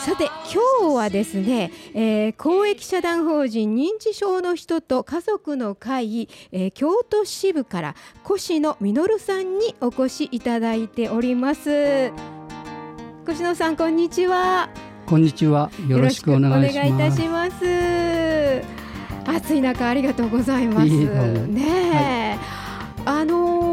さて今日はですね、えー、公益社団法人認知症の人と家族の会、えー、京都支部から越野実さんにお越しいただいております。越野さんこんにちは。こんにちは。よろしくお願いいたします。暑い中ありがとうございます。ね、はい、あのー、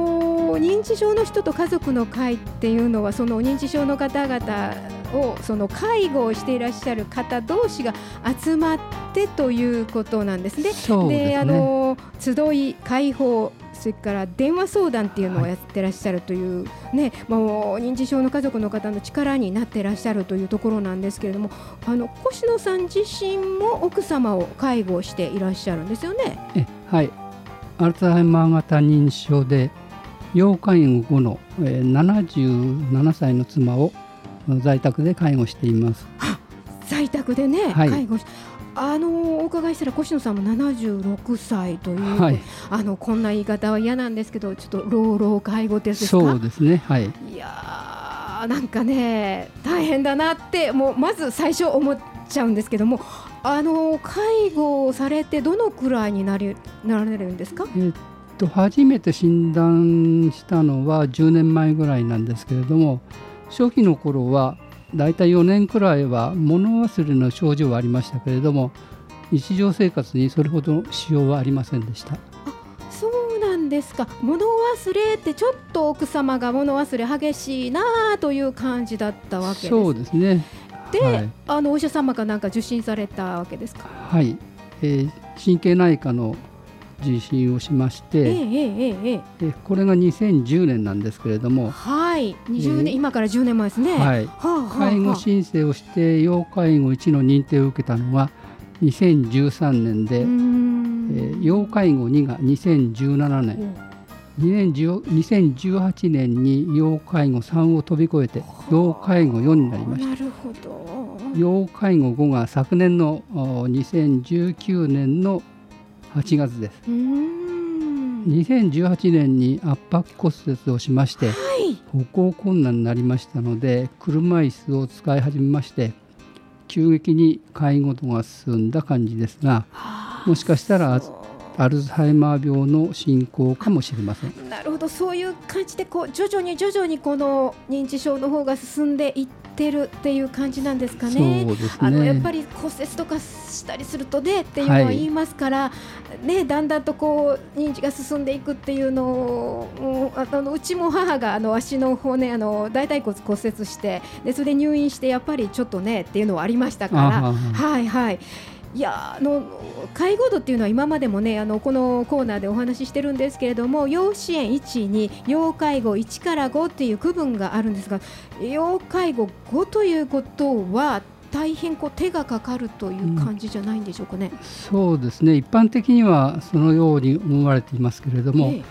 認知症の人と家族の会っていうのはその認知症の方々をその介護をしていらっしゃる方同士が集まってということなんですね。で、ね、あの集い解放それから電話相談っていうのをやってらっしゃるという、はい、ね、もう認知症の家族の方の力になってらっしゃるというところなんですけれども、あの越野さん自身も奥様を介護していらっしゃるんですよね。えはい、アルツハイマー型認知症で要介護後の、えー、77歳の妻を在宅で介護しています。在宅でね、はい、介護しあのお伺いしたら越野さんも76歳という、はい、あのこんな言い方は嫌なんですけどちょっと老老介護ですか？そうですね。はい。いやなんかね大変だなってもうまず最初思っちゃうんですけどもあの介護をされてどのくらいになりなられるんですか？えっと初めて診断したのは10年前ぐらいなんですけれども初期の頃はだいたい4年くらいは物忘れの症状はありましたけれども日常生活にそれほど使用はありませんでした。そうなんですか。物忘れってちょっと奥様が物忘れ激しいなという感じだったわけです。そうですね。で、はい、あのお医者様かなんか受診されたわけですか？はい、えー、神経内科の受診をしまして、ええええこれが2010年なんですけれども、はい。20年、今から10年前ですね、はい。はあはあ、介護申請をして要介護1の認定を受けたのは2013年で、えー、要介護2が2017年、2018年に要介護3を飛び越えて要介護4になりました。なるほど。要介護5が昨年の2019年の8月です。2018年に圧迫骨折をしまして、はい、歩行困難になりましたので車椅子を使い始めまして急激に介護度が進んだ感じですがもしかしたらアルツハイマー病の進行かもしれません。なるほど。そういう感じでこう徐々に徐々にこの認知症の方が進んでいってるっていう感じなんですかね。ねあのやっぱり骨折とかしたりするとねっていうのは言いますから、はい、ねだんだんとこう認知が進んでいくっていうのをあのうちも母があの足の骨あの大腿骨骨折してでそれで入院してやっぱりちょっとねっていうのはありましたからはいはい。いやあの介護度っていうのは今までもねあのこのコーナーでお話ししてるんですけれども要支援1、2要介護1から5っていう区分があるんですが要介護5ということは大変こう手がかかるという感じじゃないんでしょうかね、うん、そうですね。一般的にはそのように思われていますけれども、ええ、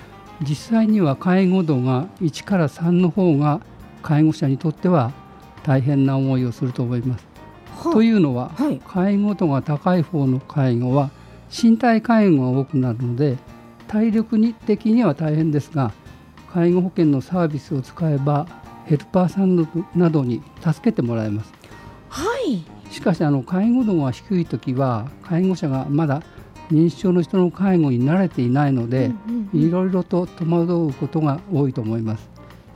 実際には介護度が1から3の方が介護者にとっては大変な思いをすると思います。というのは、はい、介護度が高い方の介護は身体介護が多くなるので体力的には大変ですが介護保険のサービスを使えばヘルパーさんなどに助けてもらえます。はい、しかしあの介護度が低い時は介護者がまだ認知症の人の介護に慣れていないので、いろいろと戸惑うことが多いと思います。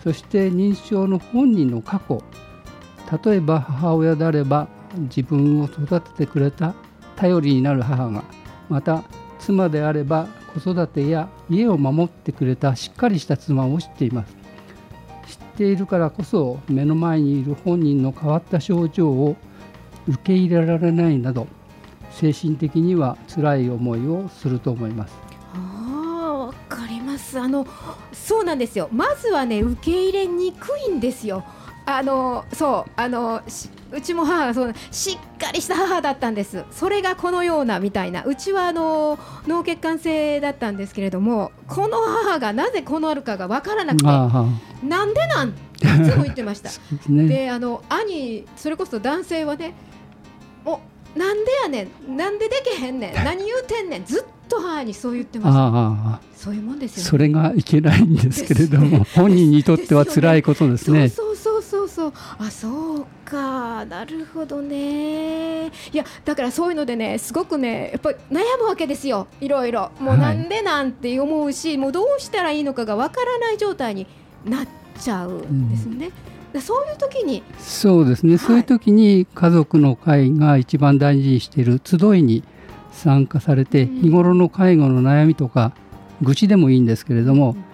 そして認知症の本人の過去例えば母親であれば自分を育ててくれた頼りになる母がまた妻であれば子育てや家を守ってくれたしっかりした妻を知っています。知っているからこそ目の前にいる本人の変わった症状を受け入れられないなど精神的には辛い思いをすると思います。あわかります。あのそうなんですよ。まずはね受け入れにくいんですよ。あのそうあのうちも母がそうしっかりした母だったんです。それがこのようなみたいな。うちはあの脳血管性だったんですけれどもこの母がなぜこのあるかが分からなくてなんでなん？っていつも言ってました。ね、であの兄それこそ男性はねおなんでやねん？なんでできへんねん？何言うてんねん？ずっと母にそう言ってました。そういうもんですよ、ね、それがいけないんですけれども、ね、本人にとっては辛いことですね。そうそうそうそうどあそうか。なるほどね。いやだからそういうのでねすごくねやっぱり悩むわけですよ。いろいろ。もうなんでなんて思うし、はい、もうどうしたらいいのかがわからない状態になっちゃうんですよね。うん、そういう時に。そうですね、はい、そういう時に家族の会が一番大事にしている集いに参加されて、うん、日頃の介護の悩みとか愚痴でもいいんですけれども、うん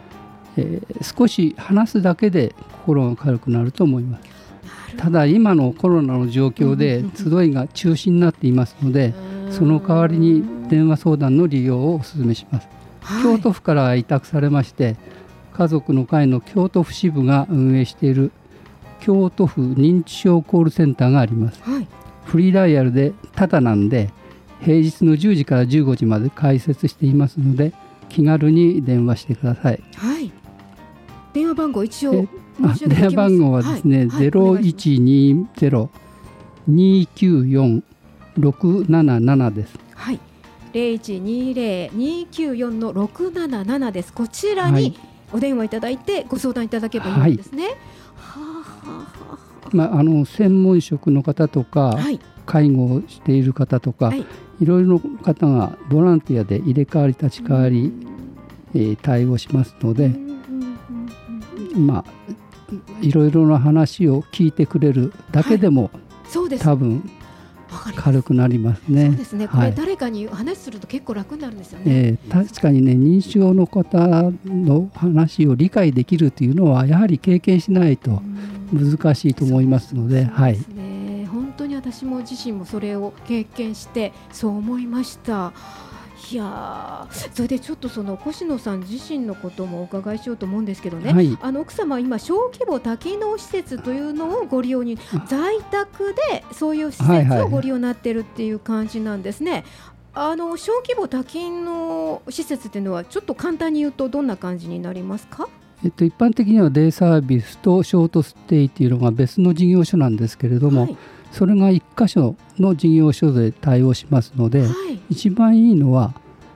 えー、少し話すだけで心が軽くなると思います。ただ今のコロナの状況で集いが中止になっていますのでその代わりに電話相談の利用をお勧めします、はい、京都府から委託されまして家族の会の京都府支部が運営している京都府認知症コールセンターがあります、はい、フリーダイヤルでただなんで平日の10時から15時まで開設していますので気軽に電話してください。はい電話番号一応電話番号はですね、ゼロ一二ゼロ二九四六七七です。はい。零一二零二九四の六七七です。こちらにお電話いただいてご相談いただけばいいんですね。はい、はあはあまああの専門職の方とか、はい、介護をしている方とか、はい、いろいろな方がボランティアで入れ替わり立ち替わり、えー、対応しますので。まあいろいろな話を聞いてくれるだけでも、はい、そうです多分軽くなりますね。そうですね。これ、誰かに話すると結構楽になるんですよね。えー、確かにね認知症の方の話を理解できるというのはやはり経験しないと難しいと思いますので、はい。本当に私も自身もそれを経験してそう思いました。いやそれでちょっとその越野さん自身のこともお伺いしようと思うんですけどね、はい、あの奥様今小規模多機能施設というのをご利用に在宅でそういう施設をご利用になってるっていう感じなんですね。はいはいあの小規模多機能施設っていうのはちょっと簡単に言うとどんな感じになりますか？えっと、一般的にはデイサービスとショートステイっていうのが別の事業所なんですけれども、はい、それが1箇所の事業所で対応しますので、はい、一番いいのは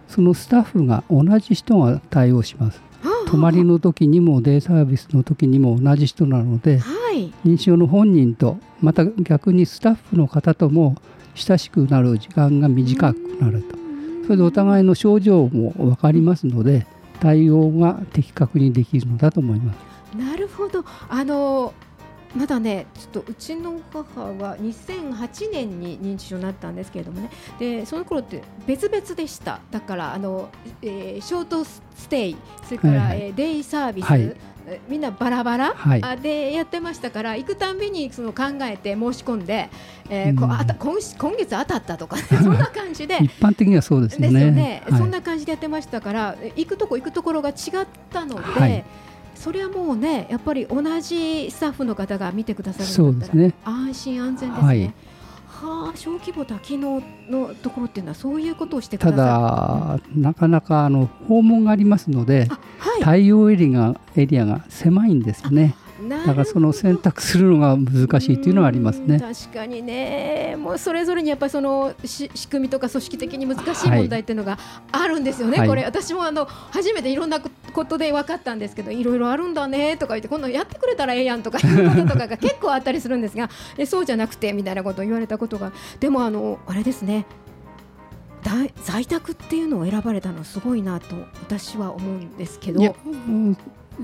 そのスタッフが同じ人が対応します。泊まりの時にもデイサービスの時にも同じ人なので、はい、認知症の本人とまた逆にスタッフの方とも親しくなる時間が短くなると。それでお互いの症状も分かりますので対応が的確にできるのだと思います。なるほど。あのまだねちょっとうちの母は2008年に認知症になったんですけれどもね。でその頃って別々でした。だからあの、えー、ショートステイそれから、はいはい、えー、デイサービス、はい。みんなバラバラ、はい、でやってましたから行くたんびにその考えて申し込んで、えー、こあた今今月当たったとか、ね、そんな感じで。一般的にはそうですよね、ね。はい、そんな感じでやってましたから行くとこ行くところが違ったので。はいそれはもうねやっぱり同じスタッフの方が見てくださるんだったら、ね、安心安全ですね。はいはあ、小規模多機能のところっていうのはそういうことをしてただ、なかなかあの訪問がありますので、はい、対応エリアがエリアが狭いんですよね。だからその選択するのが難しいっていうのはありますね。確かにね、もうそれぞれにやっぱりその仕組みとか組織的に難しい問題っていうのがあるんですよね。はい、これ私もあの初めていろんなことで分かったんですけど、いろいろあるんだねとか言って今度やってくれたらええやんとかいうこととかが結構あったりするんですが、えそうじゃなくてみたいなことを言われたことが、でもあのあれですね。在宅っていうのを選ばれたのはすごいなと私は思うんですけど。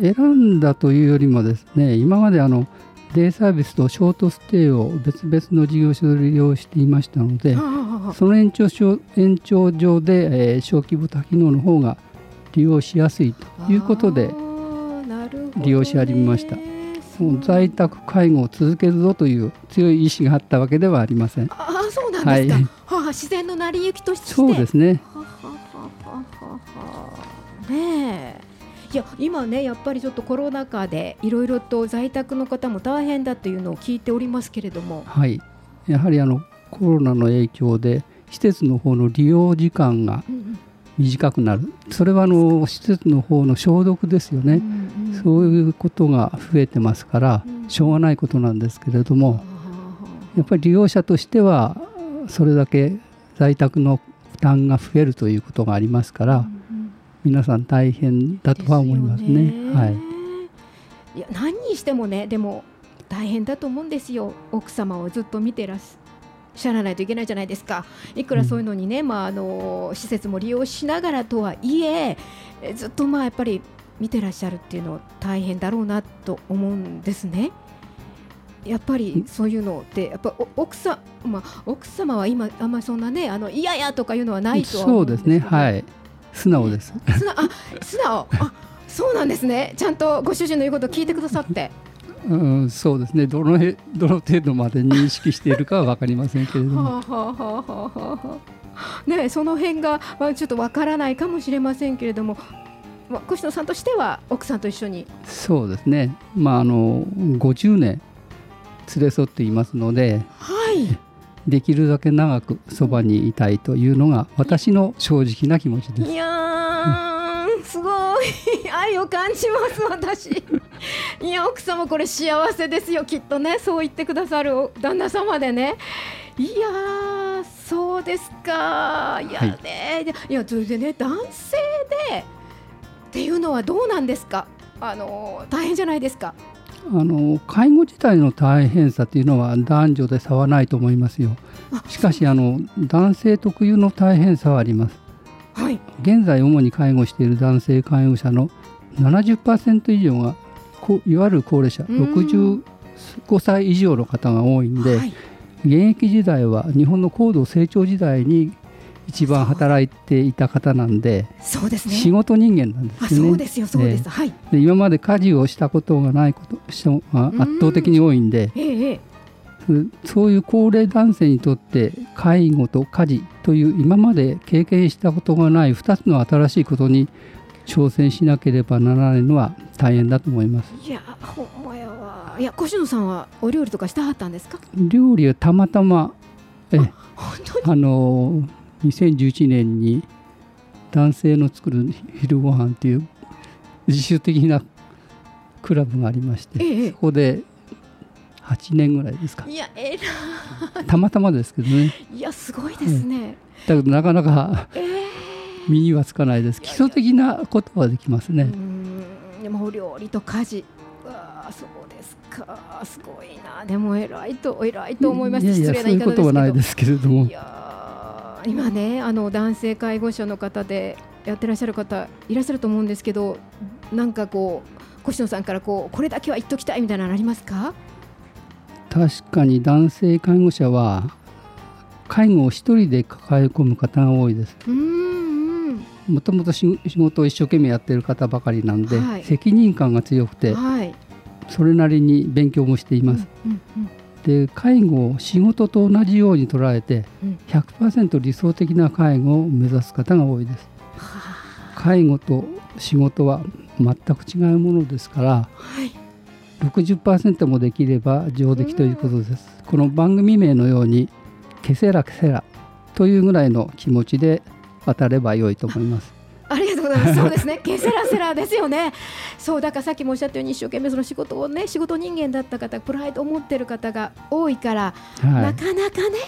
選んだというよりもですね今まであのデイサービスとショートステイを別々の事業所で利用していましたのでその延長延長上で、えー、小規模多機能の方が利用しやすいということで利用し始めました。もう在宅介護を続けるぞという強い意志があったわけではありません。なんですか？はい、はあ、自然の成り行きとして。そうですね。ははははねえ。いや今ねやっぱりちょっとコロナ禍でいろいろと在宅の方も大変だというのを聞いておりますけれども。はい。やはりあのコロナの影響で施設の方の利用時間が短くなる、それはあの施設の方の消毒ですよね、うんうん、そういうことが増えてますから、しょうがないことなんですけれども、やっぱり利用者としてはそれだけ在宅の負担が増えるということがありますから、皆さん大変だとは思いますね。すね。はい、いや何にしてもねでも大変だと思うんですよ。奥様をずっと見てらっしゃらないといけないじゃないですか。いくらそういうのにね、うん、まあ、あの施設も利用しながらとはいえずっとまあやっぱり見てらっしゃるっていうの大変だろうなと思うんですね。やっぱりそういうのってやっぱ奥さまあ、奥様は今あんまりそんなねあの嫌やとかいうのはないとそうですねはい。素直です。素直。あ素直。あそうなんですね。ちゃんとご主人の言うことを聞いてくださって。うん、そうですね。どのどの程度まで認識しているかは分かりませんけれども。ね、その辺が、まあ、ちょっとわからないかもしれませんけれども、まあ、越野さんとしては奥さんと一緒に。そうですね、まあ、あの50年連れ添っていますので、はい、できるだけ長くそばにいたいというのが私の正直な気持ちです。いやすごい。愛を感じます私。いや奥様これ幸せですよきっとね。そう言ってくださる旦那様でね。いやそうですか。いやね、はい、いやそれでね男性でっていうのはどうなんですかあの大変じゃない。ですかあの介護自体の大変さというのは男女で差はないと思いますよ。しかしあの男性特有の大変さはあります。はい、現在主に介護している男性介護者の70%以上がいわゆる高齢者65歳以上の方が多いんで、はい、現役時代は日本の高度成長時代に一番働いていた方なんでそうですね。仕事人間なんですね。そうですよ。そうです、はい、で今まで家事をしたことがないこと人が圧倒的に多いんで、ええ、そういう高齢男性にとって介護と家事という今まで経験したことがない2つの新しいことに挑戦しなければならないのは大変だと思います。いやほんまやわ。いや越野さんはお料理とかしたはったんですか？料理はたまたまえあの2011年に男性の作る昼ご飯っていう自主的なクラブがありまして、ええ、そこで8年ぐらいですか。いやえらたまたまですけどね。いやすごいですね、だけどなかなか、えー、身にはつかないです。基礎的なことはできますね。でもお料理と家事。わそうですか。すごいな。でも偉いと偉いと思います。失礼な言い方ですけど。そういうことはないですけれども。いや今ねあの男性介護者の方でやってらっしゃる方いらっしゃると思うんですけどなんかこう越野さんからこうこれだけは言っときたいみたいなのありますか？確かに男性介護者は介護を一人で抱え込む方が多いです。もともと仕事を一生懸命やってる方ばかりなんで、はい、責任感が強くて、はい、それなりに勉強もしています。うんうんうんで介護を仕事と同じように捉えて100%理想的な介護を目指す方が多いです。介護と仕事は全く違うものですから、はい、60%もできれば上出来ということです。この番組名のように「けせらけせら」というぐらいの気持ちで渡れば良いと思います。ありがとうございます。そうですね。ケセラセラですよね。そうだからさっきもおっしゃったように一生懸命その仕事をね仕事人間だった方プライドを持ってる方が多いから、はい、なかなかね。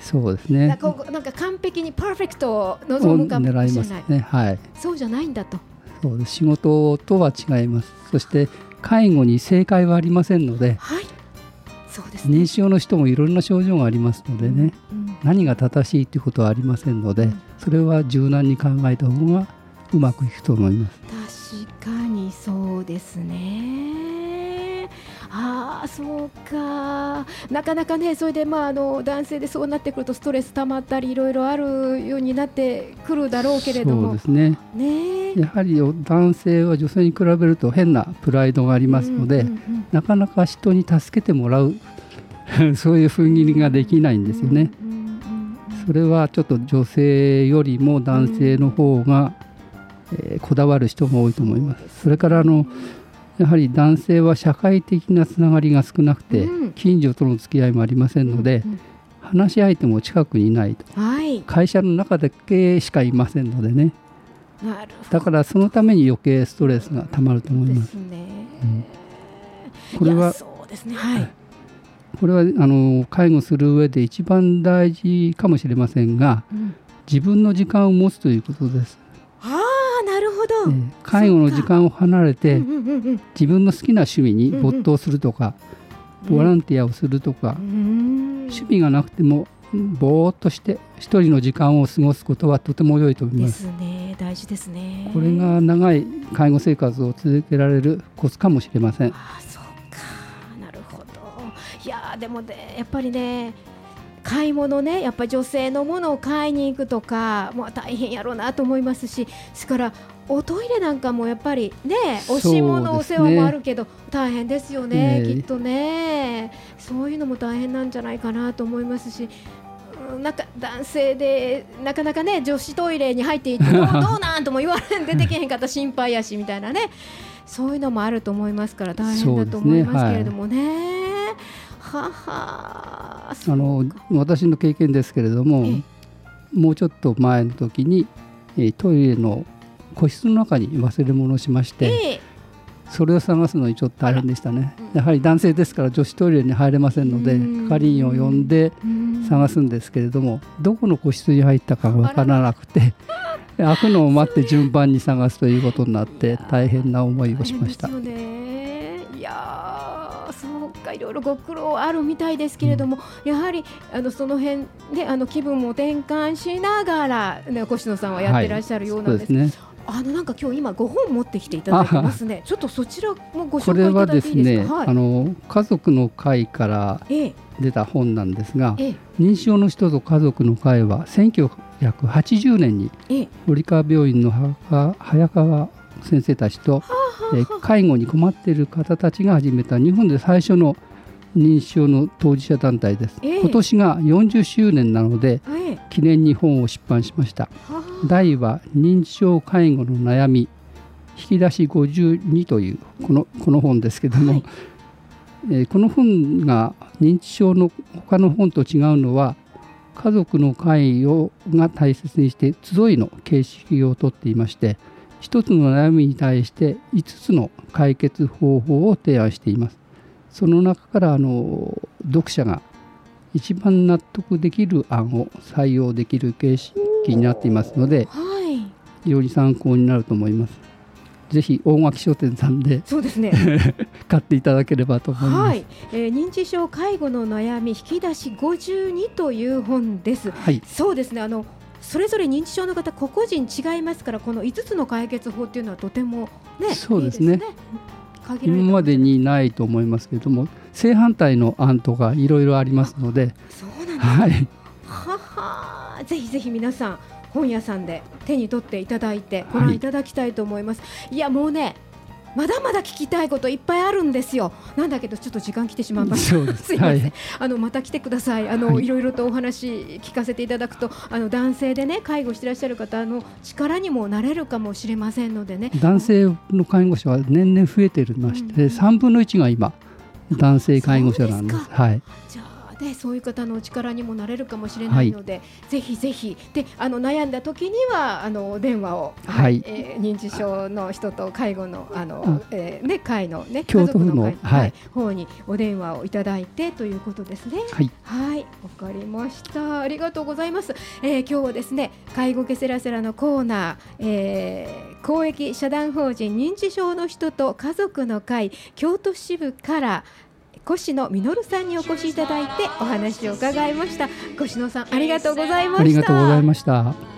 そうですね。なんかなんか完璧にパーフェクトを望むかもしれない。ね、はい。そうじゃないんだと。そうです仕事とは違います。そして介護に正解はありませんので。はい。そうです、ね、認知症の人もいろんな症状がありますのでね、うんうん、何が正しいということはありませんので、それは柔軟に考えた方がうまくいくと思います。確かにそうですね。ああそうか。なかなかねそれでまああの男性でそうなってくるとストレス溜まったりいろいろあるようになってくるだろうけれども。そうですね。ね。やはり男性は女性に比べると変なプライドがありますので、うんうんうん、なかなか人に助けてもらう そういう踏ん切りができないんですよね。それはちょっと女性よりも男性の方がえー、こだわる人も多いと思います。それからあのやはり男性は社会的なつながりが少なくて、うん、近所との付き合いもありませんので、うん、話し相手も近くにいないと、はい、会社の中だけしかいませんのでね。だからそのために余計ストレスがたまると思います。これはそうですね、はい、これはあの介護する上で一番大事かもしれませんが、自分の時間を持つということです。ど、介護の時間を離れて自分の好きな趣味に没頭するとか、ボランティアをするとか、趣味がなくてもぼーっとして一人の時間を過ごすことはとても良いと思います。ですね。大事ですね。これが長い介護生活を続けられるコツかもしれません。あそうか。なるほど。いやでもねやっぱりね買い物ねやっぱ女性のものを買いに行くとかもう大変やろうなと思いますしそれからおトイレなんかもやっぱりねおし物お世話もあるけど大変ですよね、ね、きっとね。そういうのも大変なんじゃないかなと思いますしなんか男性でなかなかね女子トイレに入っていって どうなんとも言われん出てけへんかった心配やしみたいなね。そういうのもあると思いますから大変だと思いますけれどもね。ははあの私の経験ですけれどももうちょっと前の時にトイレの個室の中に忘れ物をしまして、それを探すのにちょっと大変でしたね、やはり男性ですから女子トイレに入れませんので係員を呼んで探すんですけれどもどこの個室に入ったか分からなくて 開くのを待って順番に探すということになって大変な思いをしました。いやかいろいろご苦労あるみたいですけれども、うん、やはりあのその辺であの気分も転換しながら、ね、越野さんはやってらっしゃるようなんです。はい、すね。あのなんか今日今5本持ってきていただいてますね。ちょっとそちらもご紹介いただいていいですか？これはですね、はい、あの家族の会から出た本なんですが、ええ、認知症の人と家族の会は1980年に堀川病院の早川先生たちと、え介護に困っている方たちが始めた日本で最初の認知症の当事者団体です、え今年が40周年なので、え記念に本を出版しました。題は認知症介護の悩み。引き出し52というこのこの本ですけども、はい、えー、この本が認知症の他の本と違うのは家族の会をが大切にして集いの形式をとっていまして一つの悩みに対して5つの解決方法を提案しています。その中からあの読者が一番納得できる案を採用できる形式になっていますので、はい、非常に参考になると思います。ぜひ大垣書店さんでそうですね 買っていただければと思います。はい、えー、認知症介護の悩み引き出し52という本です。はい、そうですねあのそれぞれ認知症の方個々人違いますからこの5つの解決法っていうのはとてもねそうですね、ね、今までにないと思いますけれども正反対の案とかいろいろありますので。そうなんです、はい、ははぜひぜひ皆さん本屋さんで手に取っていただいてご覧い。ただきたいと思います、はい、いやもうねまだまだ聞きたいこといっぱいあるんですよ。なんだけどちょっと時間来てしまいました。すいません。はい、あのまた来てください。あの、はい、いろいろとお話聞かせていただくと、あの男性でね介護していらっしゃる方の力にもなれるかもしれませんのでね。男性の介護者は年々増えていまして、三、うん、分の一が今男性介護者なんです。はい。じゃでそういう方のお力にもなれるかもしれないので、はい、ぜひぜひ。であの悩んだ時にはあの電話を、はい、はい、えー、認知症の人と介護のあの、えー、ね会のね家族の会はい、方にお電話をいただいてということですね。はい。はい。わかりました。ありがとうございます。えー、今日はですね介護ケセラセラのコーナー、えー、公益社団法人認知症の人と家族の会京都支部から越野実さんにお越しいただいてお話を伺いました。越野さんありがとうございました。ありがとうございました。